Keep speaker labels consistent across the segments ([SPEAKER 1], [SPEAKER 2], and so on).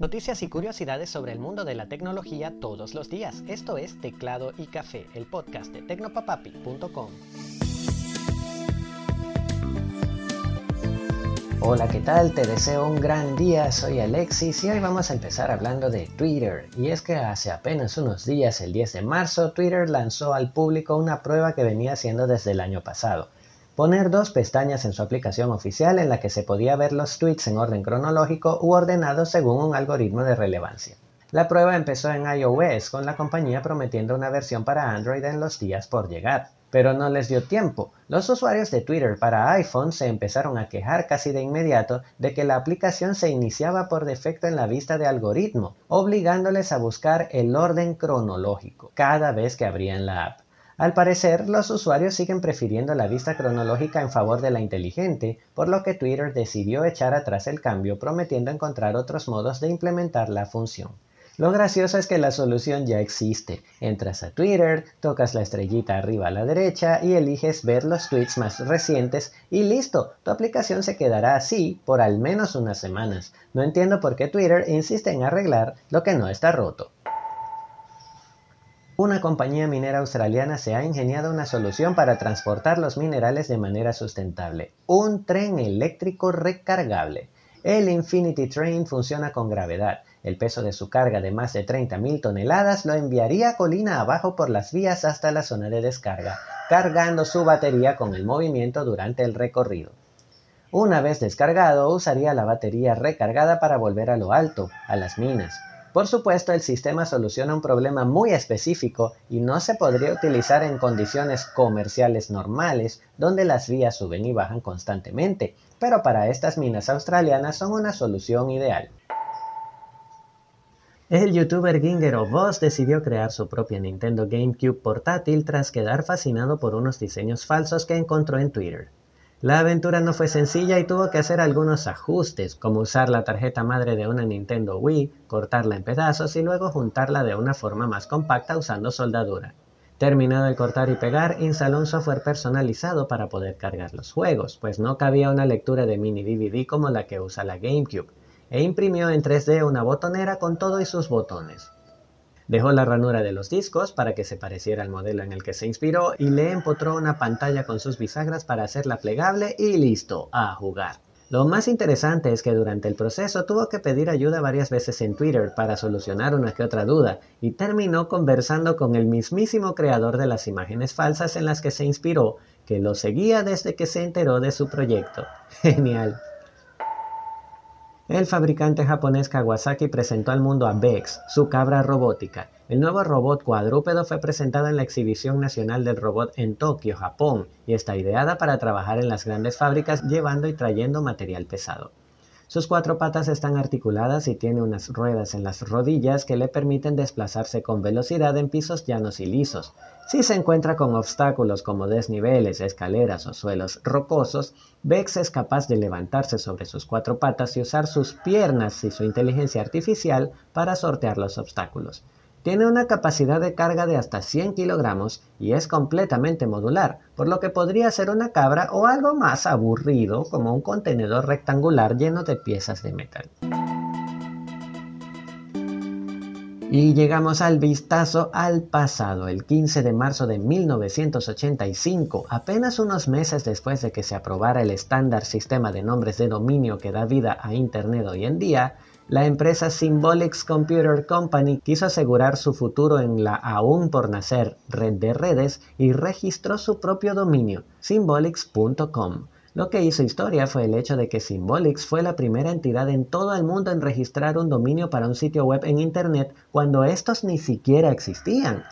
[SPEAKER 1] Noticias y curiosidades sobre el mundo de la tecnología todos los días. Esto es Teclado y Café, el podcast de tecnopapapi.com. Hola, ¿qué tal? Te deseo un gran día, soy Alexis y hoy vamos a empezar hablando de Twitter. Y es que hace apenas unos días, el 10 de marzo, Twitter lanzó al público una prueba que venía haciendo desde el año pasado poner dos pestañas en su aplicación oficial en la que se podía ver los tweets en orden cronológico u ordenados según un algoritmo de relevancia. La prueba empezó en iOS, con la compañía prometiendo una versión para Android en los días por llegar. Pero no les dio tiempo. Los usuarios de Twitter para iPhone se empezaron a quejar casi de inmediato de que la aplicación se iniciaba por defecto en la vista de algoritmo, obligándoles a buscar el orden cronológico cada vez que abrían la app. Al parecer, los usuarios siguen prefiriendo la vista cronológica en favor de la inteligente, por lo que Twitter decidió echar atrás el cambio prometiendo encontrar otros modos de implementar la función. Lo gracioso es que la solución ya existe. Entras a Twitter, tocas la estrellita arriba a la derecha y eliges ver los tweets más recientes y listo, tu aplicación se quedará así por al menos unas semanas. No entiendo por qué Twitter insiste en arreglar lo que no está roto. Una compañía minera australiana se ha ingeniado una solución para transportar los minerales de manera sustentable. Un tren eléctrico recargable. El Infinity Train funciona con gravedad. El peso de su carga de más de 30.000 toneladas lo enviaría colina abajo por las vías hasta la zona de descarga, cargando su batería con el movimiento durante el recorrido. Una vez descargado, usaría la batería recargada para volver a lo alto, a las minas. Por supuesto, el sistema soluciona un problema muy específico y no se podría utilizar en condiciones comerciales normales, donde las vías suben y bajan constantemente, pero para estas minas australianas son una solución ideal. El youtuber Ginger Boss decidió crear su propia Nintendo GameCube portátil tras quedar fascinado por unos diseños falsos que encontró en Twitter. La aventura no fue sencilla y tuvo que hacer algunos ajustes, como usar la tarjeta madre de una Nintendo Wii, cortarla en pedazos y luego juntarla de una forma más compacta usando soldadura. Terminado el cortar y pegar, instaló un software personalizado para poder cargar los juegos, pues no cabía una lectura de mini DVD como la que usa la GameCube, e imprimió en 3D una botonera con todo y sus botones. Dejó la ranura de los discos para que se pareciera al modelo en el que se inspiró y le empotró una pantalla con sus bisagras para hacerla plegable y listo, a jugar. Lo más interesante es que durante el proceso tuvo que pedir ayuda varias veces en Twitter para solucionar una que otra duda y terminó conversando con el mismísimo creador de las imágenes falsas en las que se inspiró, que lo seguía desde que se enteró de su proyecto. Genial. El fabricante japonés Kawasaki presentó al mundo a Bex, su cabra robótica. El nuevo robot cuadrúpedo fue presentado en la Exhibición Nacional del Robot en Tokio, Japón, y está ideada para trabajar en las grandes fábricas llevando y trayendo material pesado. Sus cuatro patas están articuladas y tiene unas ruedas en las rodillas que le permiten desplazarse con velocidad en pisos llanos y lisos. Si se encuentra con obstáculos como desniveles, escaleras o suelos rocosos, Bex es capaz de levantarse sobre sus cuatro patas y usar sus piernas y su inteligencia artificial para sortear los obstáculos. Tiene una capacidad de carga de hasta 100 kilogramos y es completamente modular, por lo que podría ser una cabra o algo más aburrido como un contenedor rectangular lleno de piezas de metal. Y llegamos al vistazo al pasado, el 15 de marzo de 1985, apenas unos meses después de que se aprobara el estándar sistema de nombres de dominio que da vida a Internet hoy en día, la empresa Symbolics Computer Company quiso asegurar su futuro en la aún por nacer red de redes y registró su propio dominio, symbolics.com. Lo que hizo historia fue el hecho de que Symbolics fue la primera entidad en todo el mundo en registrar un dominio para un sitio web en Internet cuando estos ni siquiera existían.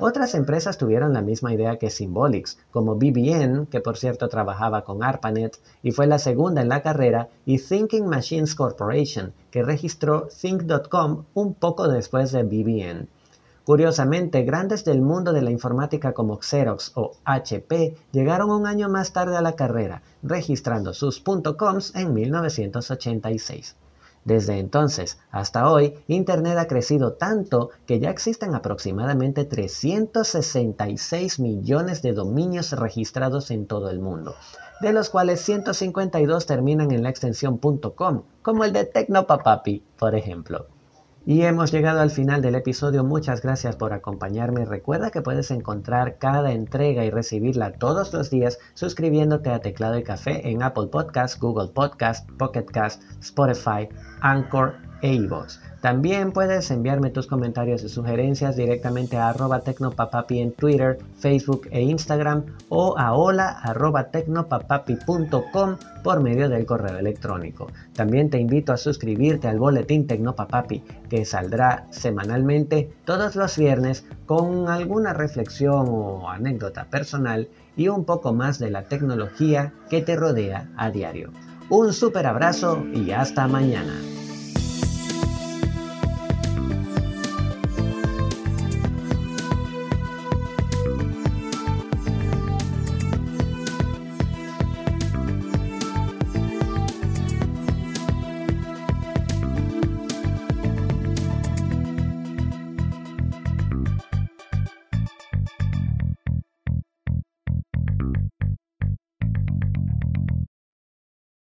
[SPEAKER 1] Otras empresas tuvieron la misma idea que Symbolics, como BBN, que por cierto trabajaba con ARPANET y fue la segunda en la carrera, y Thinking Machines Corporation, que registró Think.com un poco después de BBN. Curiosamente, grandes del mundo de la informática como Xerox o HP llegaron un año más tarde a la carrera, registrando sus .coms en 1986. Desde entonces hasta hoy, Internet ha crecido tanto que ya existen aproximadamente 366 millones de dominios registrados en todo el mundo, de los cuales 152 terminan en la extensión .com, como el de Tecnopapapi, por ejemplo. Y hemos llegado al final del episodio. Muchas gracias por acompañarme. Recuerda que puedes encontrar cada entrega y recibirla todos los días suscribiéndote a Teclado y Café en Apple Podcast, Google Podcast, Pocket Cast, Spotify, Anchor e. También puedes enviarme tus comentarios y sugerencias directamente a arroba tecnopapapi en Twitter, Facebook e Instagram o a hola por medio del correo electrónico. También te invito a suscribirte al boletín Tecnopapapi que saldrá semanalmente todos los viernes con alguna reflexión o anécdota personal y un poco más de la tecnología que te rodea a diario. Un super abrazo y hasta mañana.